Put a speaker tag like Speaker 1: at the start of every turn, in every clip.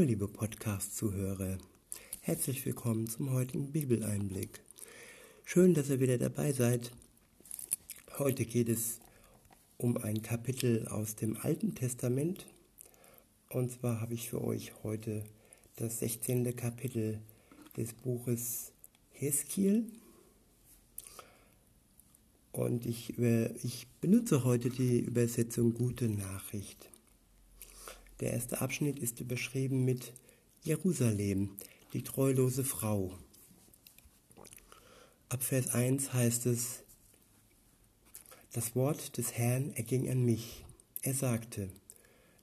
Speaker 1: Hallo liebe Podcast-Zuhörer, herzlich willkommen zum heutigen Bibeleinblick. Schön, dass ihr wieder dabei seid. Heute geht es um ein Kapitel aus dem Alten Testament. Und zwar habe ich für euch heute das 16. Kapitel des Buches Heskiel. Und ich, ich benutze heute die Übersetzung Gute Nachricht. Der erste Abschnitt ist überschrieben mit Jerusalem, die treulose Frau. Ab Vers 1 heißt es, das Wort des Herrn erging an mich. Er sagte,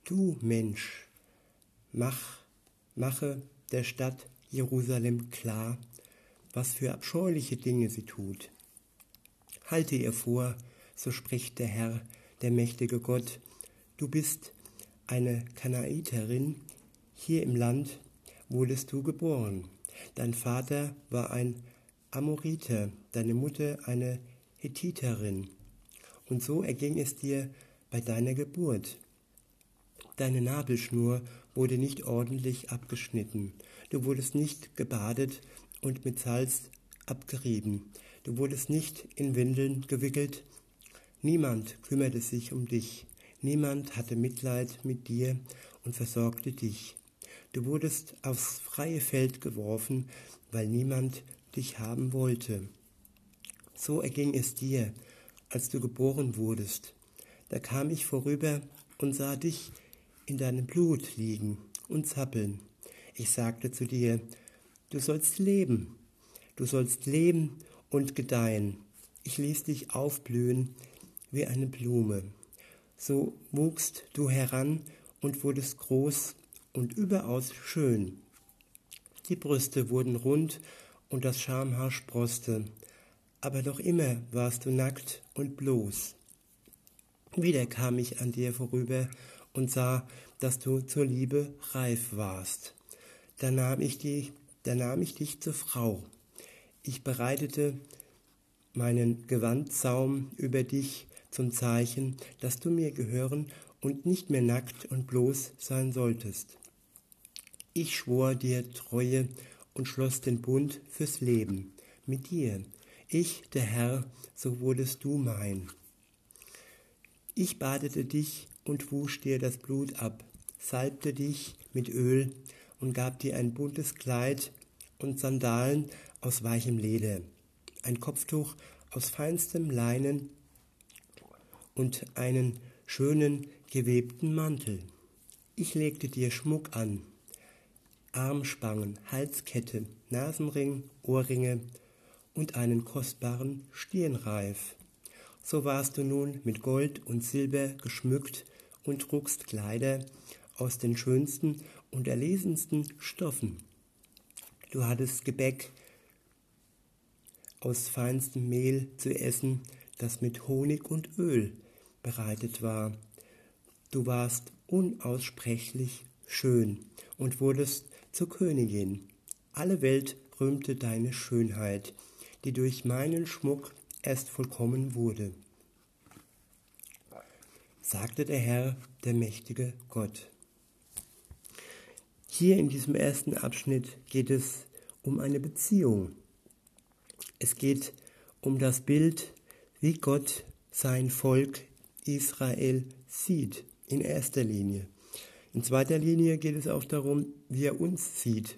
Speaker 1: Du Mensch, mach, mache der Stadt Jerusalem klar, was für abscheuliche Dinge sie tut. Halte ihr vor, so spricht der Herr, der mächtige Gott, du bist eine Kanaiterin, hier im Land wurdest du geboren. Dein Vater war ein Amoriter, deine Mutter eine Hethiterin. Und so erging es dir bei deiner Geburt. Deine Nabelschnur wurde nicht ordentlich abgeschnitten, du wurdest nicht gebadet und mit Salz abgerieben, du wurdest nicht in Windeln gewickelt, niemand kümmerte sich um dich, niemand hatte Mitleid mit dir und versorgte dich. Du wurdest aufs freie Feld geworfen, weil niemand dich haben wollte. So erging es dir, als du geboren wurdest. Da kam ich vorüber und sah dich in deinem Blut liegen und zappeln. Ich sagte zu dir, du sollst leben, du sollst leben und gedeihen. Ich ließ dich aufblühen wie eine Blume. So wuchst du heran und wurdest groß und überaus schön. Die Brüste wurden rund und das Schamhaar sproßte aber noch immer warst du nackt und bloß. Wieder kam ich an dir vorüber und sah, dass du zur Liebe reif warst. Da nahm ich dich, da nahm ich dich zur Frau. Ich bereitete meinen Gewandsaum über dich zum Zeichen, dass du mir gehören und nicht mehr nackt und bloß sein solltest. Ich schwor dir Treue und schloss den Bund fürs Leben mit dir, ich, der Herr, so wurdest du mein. Ich badete dich und wusch dir das Blut ab, salbte dich mit Öl und gab dir ein buntes Kleid und Sandalen aus weichem Leder, ein Kopftuch aus feinstem Leinen und einen schönen gewebten Mantel. Ich legte dir Schmuck an, Armspangen, Halskette, Nasenring, Ohrringe und einen kostbaren Stirnreif. So warst du nun mit Gold und Silber geschmückt und trugst Kleider aus den schönsten und erlesensten Stoffen. Du hattest Gebäck aus feinstem Mehl zu essen, das mit Honig und Öl bereitet war. Du warst unaussprechlich schön und wurdest zur Königin. Alle Welt rühmte deine Schönheit die durch meinen Schmuck erst vollkommen wurde, sagte der Herr, der mächtige Gott. Hier in diesem ersten Abschnitt geht es um eine Beziehung. Es geht um das Bild, wie Gott sein Volk Israel sieht, in erster Linie. In zweiter Linie geht es auch darum, wie er uns sieht,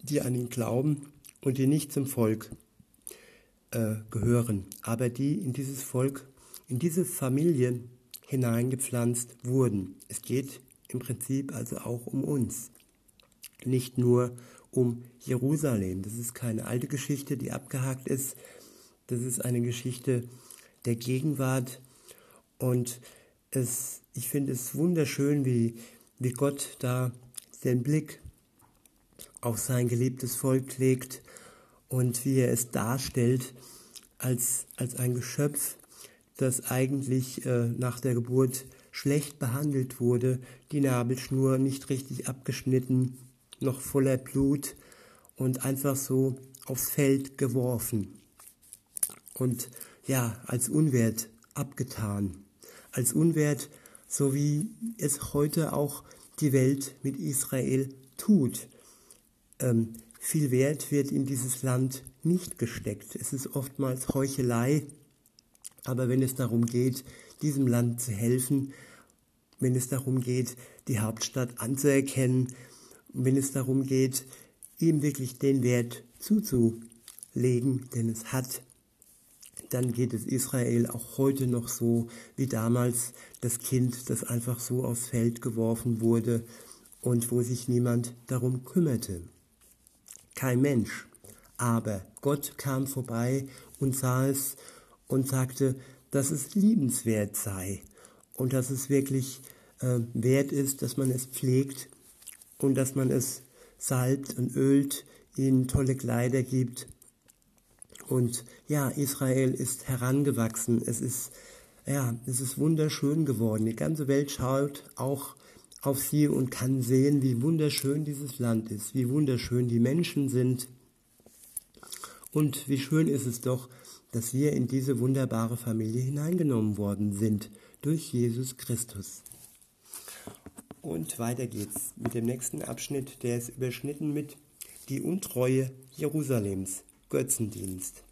Speaker 1: die an ihn glauben und die nicht zum Volk äh, gehören, aber die in dieses Volk, in diese Familie hineingepflanzt wurden. Es geht im Prinzip also auch um uns, nicht nur um Jerusalem. Das ist keine alte Geschichte, die abgehakt ist. Das ist eine Geschichte der Gegenwart und es, ich finde es wunderschön, wie, wie Gott da den Blick auf sein geliebtes Volk legt und wie er es darstellt als, als ein Geschöpf, das eigentlich äh, nach der Geburt schlecht behandelt wurde, die Nabelschnur nicht richtig abgeschnitten, noch voller Blut und einfach so aufs Feld geworfen und ja, als Unwert abgetan. Als Unwert, so wie es heute auch die Welt mit Israel tut. Ähm, viel Wert wird in dieses Land nicht gesteckt. Es ist oftmals Heuchelei, aber wenn es darum geht, diesem Land zu helfen, wenn es darum geht, die Hauptstadt anzuerkennen, wenn es darum geht, ihm wirklich den Wert zuzulegen, den es hat, dann geht es Israel auch heute noch so wie damals das Kind, das einfach so aufs Feld geworfen wurde und wo sich niemand darum kümmerte. Kein Mensch. Aber Gott kam vorbei und sah es und sagte, dass es liebenswert sei und dass es wirklich äh, wert ist, dass man es pflegt und dass man es salbt und ölt, ihnen tolle Kleider gibt und ja, Israel ist herangewachsen. Es ist, ja, es ist wunderschön geworden. Die ganze Welt schaut auch auf sie und kann sehen, wie wunderschön dieses Land ist, wie wunderschön die Menschen sind. Und wie schön ist es doch, dass wir in diese wunderbare Familie hineingenommen worden sind durch Jesus Christus. Und weiter geht's mit dem nächsten Abschnitt, der ist überschnitten mit die Untreue Jerusalems. Götzendienst.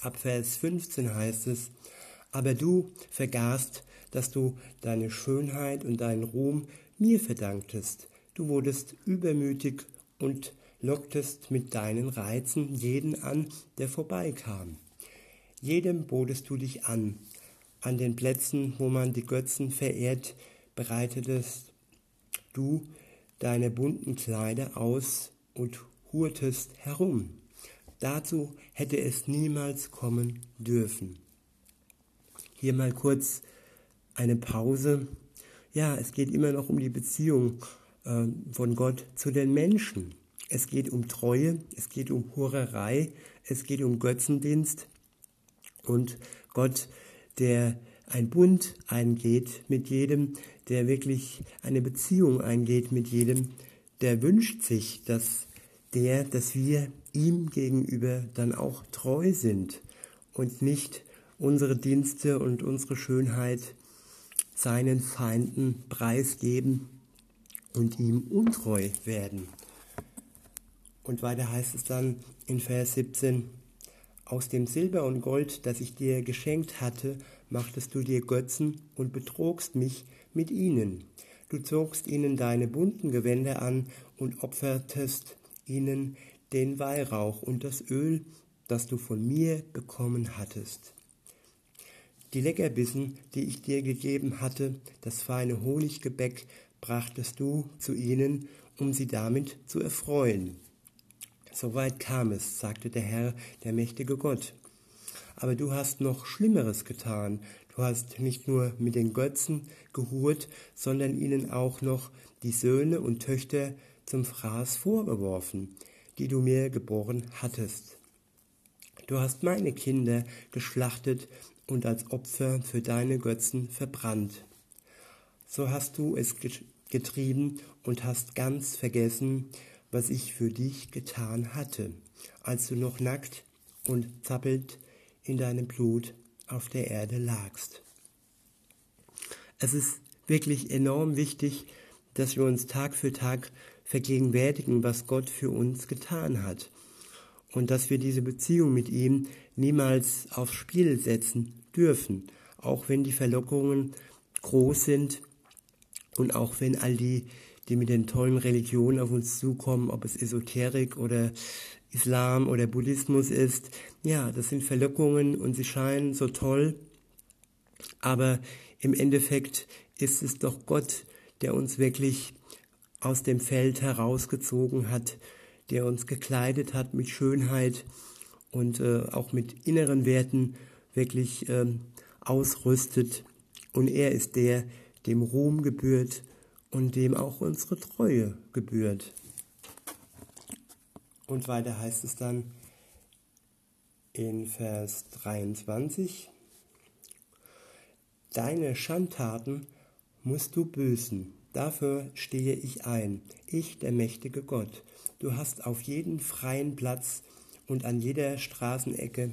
Speaker 1: Ab Vers 15 heißt es, aber du vergaßt, dass du deine Schönheit und deinen Ruhm mir verdanktest. Du wurdest übermütig und locktest mit deinen Reizen jeden an, der vorbeikam. Jedem botest du dich an. An den Plätzen, wo man die Götzen verehrt, bereitetest du deine bunten Kleider aus und hurtest herum. Dazu hätte es niemals kommen dürfen. Hier mal kurz eine Pause. Ja, es geht immer noch um die Beziehung äh, von Gott zu den Menschen. Es geht um Treue, es geht um Hurerei, es geht um Götzendienst und Gott, der ein Bund eingeht mit jedem, der wirklich eine Beziehung eingeht mit jedem, der wünscht sich, dass der, dass wir ihm gegenüber dann auch treu sind und nicht unsere Dienste und unsere Schönheit seinen Feinden preisgeben und ihm untreu werden. Und weiter heißt es dann in Vers 17, aus dem Silber und Gold, das ich dir geschenkt hatte, machtest du dir Götzen und betrogst mich mit ihnen. Du zogst ihnen deine bunten Gewänder an und opfertest ihnen den Weihrauch und das Öl, das du von mir bekommen hattest. Die Leckerbissen, die ich dir gegeben hatte, das feine Honiggebäck, brachtest du zu ihnen, um sie damit zu erfreuen. Soweit kam es, sagte der Herr, der mächtige Gott. Aber du hast noch Schlimmeres getan. Du hast nicht nur mit den Götzen gehurt, sondern ihnen auch noch die Söhne und Töchter zum Fraß vorgeworfen die du mir geboren hattest. Du hast meine Kinder geschlachtet und als Opfer für deine Götzen verbrannt. So hast du es getrieben und hast ganz vergessen, was ich für dich getan hatte, als du noch nackt und zappelt in deinem Blut auf der Erde lagst. Es ist wirklich enorm wichtig, dass wir uns Tag für Tag vergegenwärtigen, was Gott für uns getan hat. Und dass wir diese Beziehung mit ihm niemals aufs Spiel setzen dürfen, auch wenn die Verlockungen groß sind und auch wenn all die, die mit den tollen Religionen auf uns zukommen, ob es Esoterik oder Islam oder Buddhismus ist, ja, das sind Verlockungen und sie scheinen so toll, aber im Endeffekt ist es doch Gott, der uns wirklich aus dem Feld herausgezogen hat, der uns gekleidet hat mit Schönheit und äh, auch mit inneren Werten wirklich ähm, ausrüstet. Und er ist der, dem Ruhm gebührt und dem auch unsere Treue gebührt. Und weiter heißt es dann in Vers 23, Deine Schandtaten musst du büßen Dafür stehe ich ein, ich, der mächtige Gott. Du hast auf jeden freien Platz und an jeder Straßenecke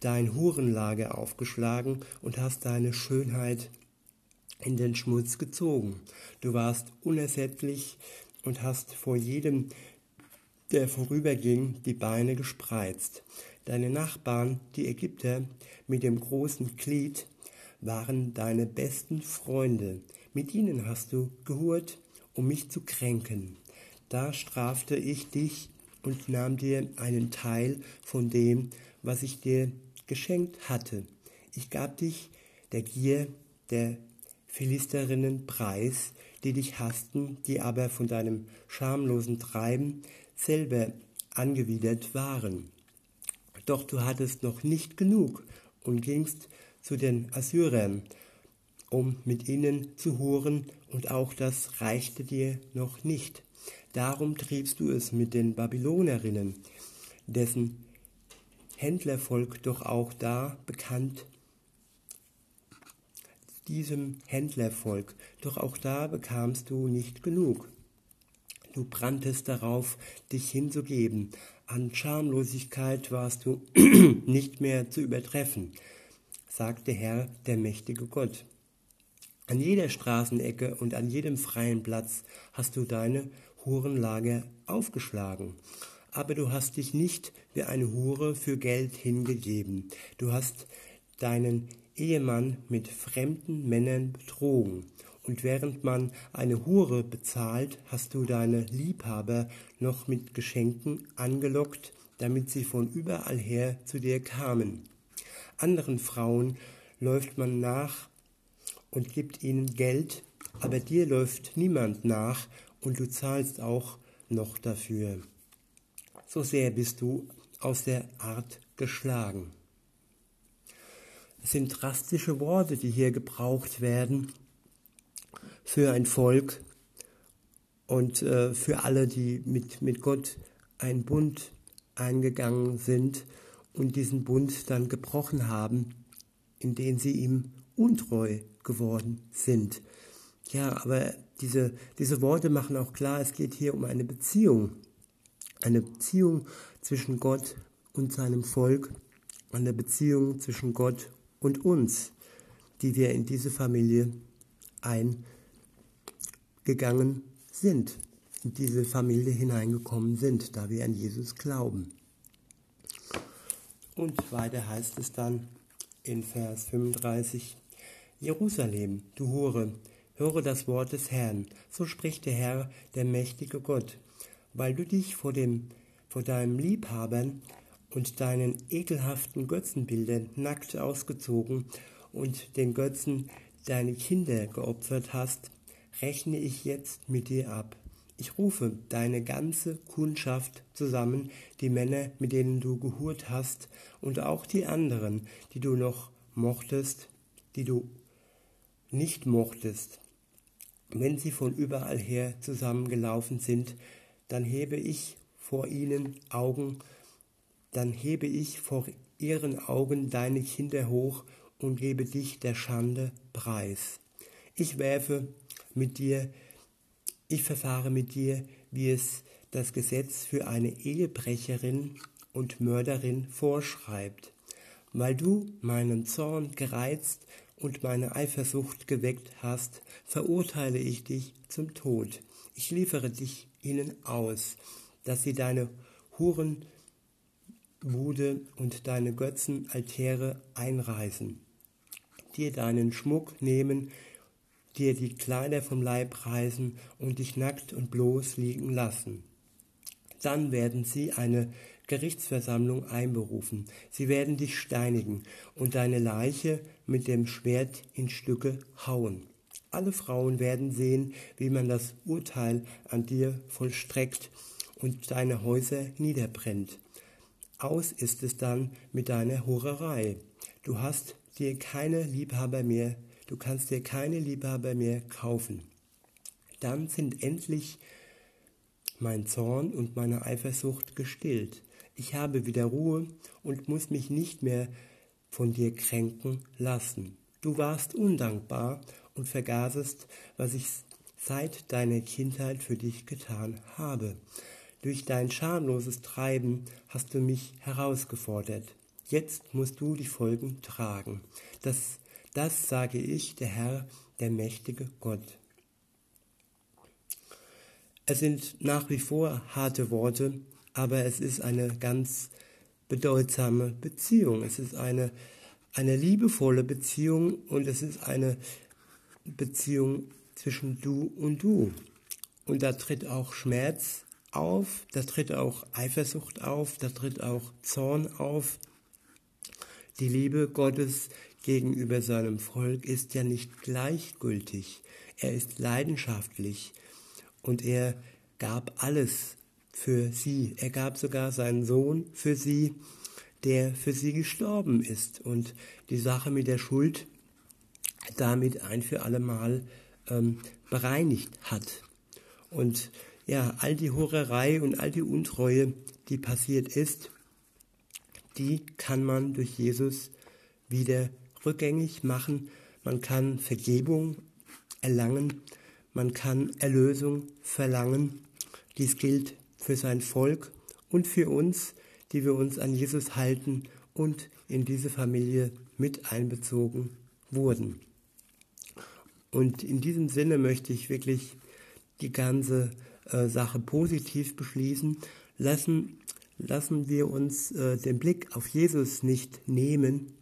Speaker 1: dein Hurenlager aufgeschlagen und hast deine Schönheit in den Schmutz gezogen. Du warst unersättlich und hast vor jedem, der vorüberging, die Beine gespreizt. Deine Nachbarn, die Ägypter mit dem großen Glied, waren deine besten Freunde. Mit ihnen hast du gehurt, um mich zu kränken. Da strafte ich dich und nahm dir einen Teil von dem, was ich dir geschenkt hatte. Ich gab dich der Gier der Philisterinnen preis, die dich hassten, die aber von deinem schamlosen Treiben selber angewidert waren. Doch du hattest noch nicht genug und gingst zu den Assyrern, um mit ihnen zu huren, und auch das reichte dir noch nicht. Darum triebst du es mit den Babylonerinnen, dessen Händlervolk doch auch da bekannt diesem Händlervolk, doch auch da bekamst du nicht genug. Du branntest darauf, dich hinzugeben, an Schamlosigkeit warst du nicht mehr zu übertreffen, sagt der Herr, der mächtige Gott. An jeder Straßenecke und an jedem freien Platz hast du deine Hurenlager aufgeschlagen. Aber du hast dich nicht wie eine Hure für Geld hingegeben. Du hast deinen Ehemann mit fremden Männern betrogen. Und während man eine Hure bezahlt, hast du deine Liebhaber noch mit Geschenken angelockt, damit sie von überall her zu dir kamen. Anderen Frauen läuft man nach und gibt ihnen Geld, aber dir läuft niemand nach und du zahlst auch noch dafür. So sehr bist du aus der Art geschlagen. Es sind drastische Worte, die hier gebraucht werden für ein Volk und äh, für alle, die mit, mit Gott einen Bund eingegangen sind und diesen Bund dann gebrochen haben, in den sie ihm untreu geworden sind. Ja, aber diese, diese Worte machen auch klar, es geht hier um eine Beziehung. Eine Beziehung zwischen Gott und seinem Volk, eine Beziehung zwischen Gott und uns, die wir in diese Familie eingegangen sind, in diese Familie hineingekommen sind, da wir an Jesus glauben. Und weiter heißt es dann in Vers 35, Jerusalem, du Hure, höre das Wort des Herrn, so spricht der Herr, der mächtige Gott, weil du dich vor, dem, vor deinem Liebhabern und deinen ekelhaften Götzenbildern nackt ausgezogen und den Götzen deine Kinder geopfert hast, rechne ich jetzt mit dir ab. Ich rufe deine ganze Kundschaft zusammen, die Männer, mit denen du gehurt hast, und auch die anderen, die du noch mochtest, die du nicht mochtest. Wenn sie von überall her zusammengelaufen sind, dann hebe ich vor ihnen Augen dann hebe ich vor ihren Augen deine Kinder hoch und gebe dich der Schande preis. Ich werfe mit dir, ich verfahre mit dir, wie es das Gesetz für eine Ehebrecherin und Mörderin vorschreibt. Weil du meinen Zorn gereizt und meine Eifersucht geweckt hast, verurteile ich dich zum Tod. Ich liefere dich ihnen aus, dass sie deine Huren Bude und deine Götzenaltäre einreißen, dir deinen Schmuck nehmen, dir die Kleider vom Leib reißen und dich nackt und bloß liegen lassen. Dann werden sie eine Gerichtsversammlung einberufen. Sie werden dich steinigen und deine Leiche mit dem Schwert in Stücke hauen. Alle Frauen werden sehen, wie man das Urteil an dir vollstreckt und deine Häuser niederbrennt. Aus ist es dann mit deiner Hurerei. Du hast dir keine Liebhaber mehr, du kannst dir keine Liebhaber mehr kaufen. Dann sind endlich mein Zorn und meine Eifersucht gestillt. Ich habe wieder Ruhe und muss mich nicht mehr von dir kränken lassen. Du warst undankbar und vergaßest, was ich seit deiner Kindheit für dich getan habe. Durch dein schamloses Treiben hast du mich herausgefordert. Jetzt musst du die Folgen tragen. Das, das sage ich, der Herr, der mächtige Gott. Es sind nach wie vor harte Worte, aber es ist eine ganz bedeutsame Beziehung. Es ist eine, eine liebevolle Beziehung und es ist eine Beziehung zwischen du und du. Und da tritt auch Schmerz auf, da tritt auch Eifersucht auf, da tritt auch Zorn auf. Die Liebe Gottes gegenüber seinem Volk ist ja nicht gleichgültig. Er ist leidenschaftlich und er gab alles für sie. Er gab sogar seinen Sohn für sie, der für sie gestorben ist und die Sache mit der Schuld damit ein für allemal ähm, bereinigt hat. Und ja, all die Hurerei und all die Untreue, die passiert ist, die kann man durch Jesus wieder rückgängig machen. Man kann Vergebung erlangen man kann Erlösung verlangen. Dies gilt für sein Volk und für uns, die wir uns an Jesus halten und in diese Familie mit einbezogen wurden. Und in diesem Sinne möchte ich wirklich die ganze äh, Sache positiv beschließen. Lassen, lassen wir uns äh, den Blick auf Jesus nicht nehmen.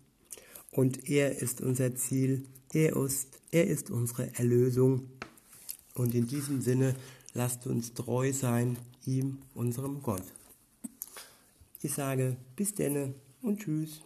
Speaker 1: Und er ist unser Ziel, er ist, er ist unsere Erlösung. Und in diesem Sinne, lasst uns treu sein, ihm, unserem Gott. Ich sage bis denne und tschüss.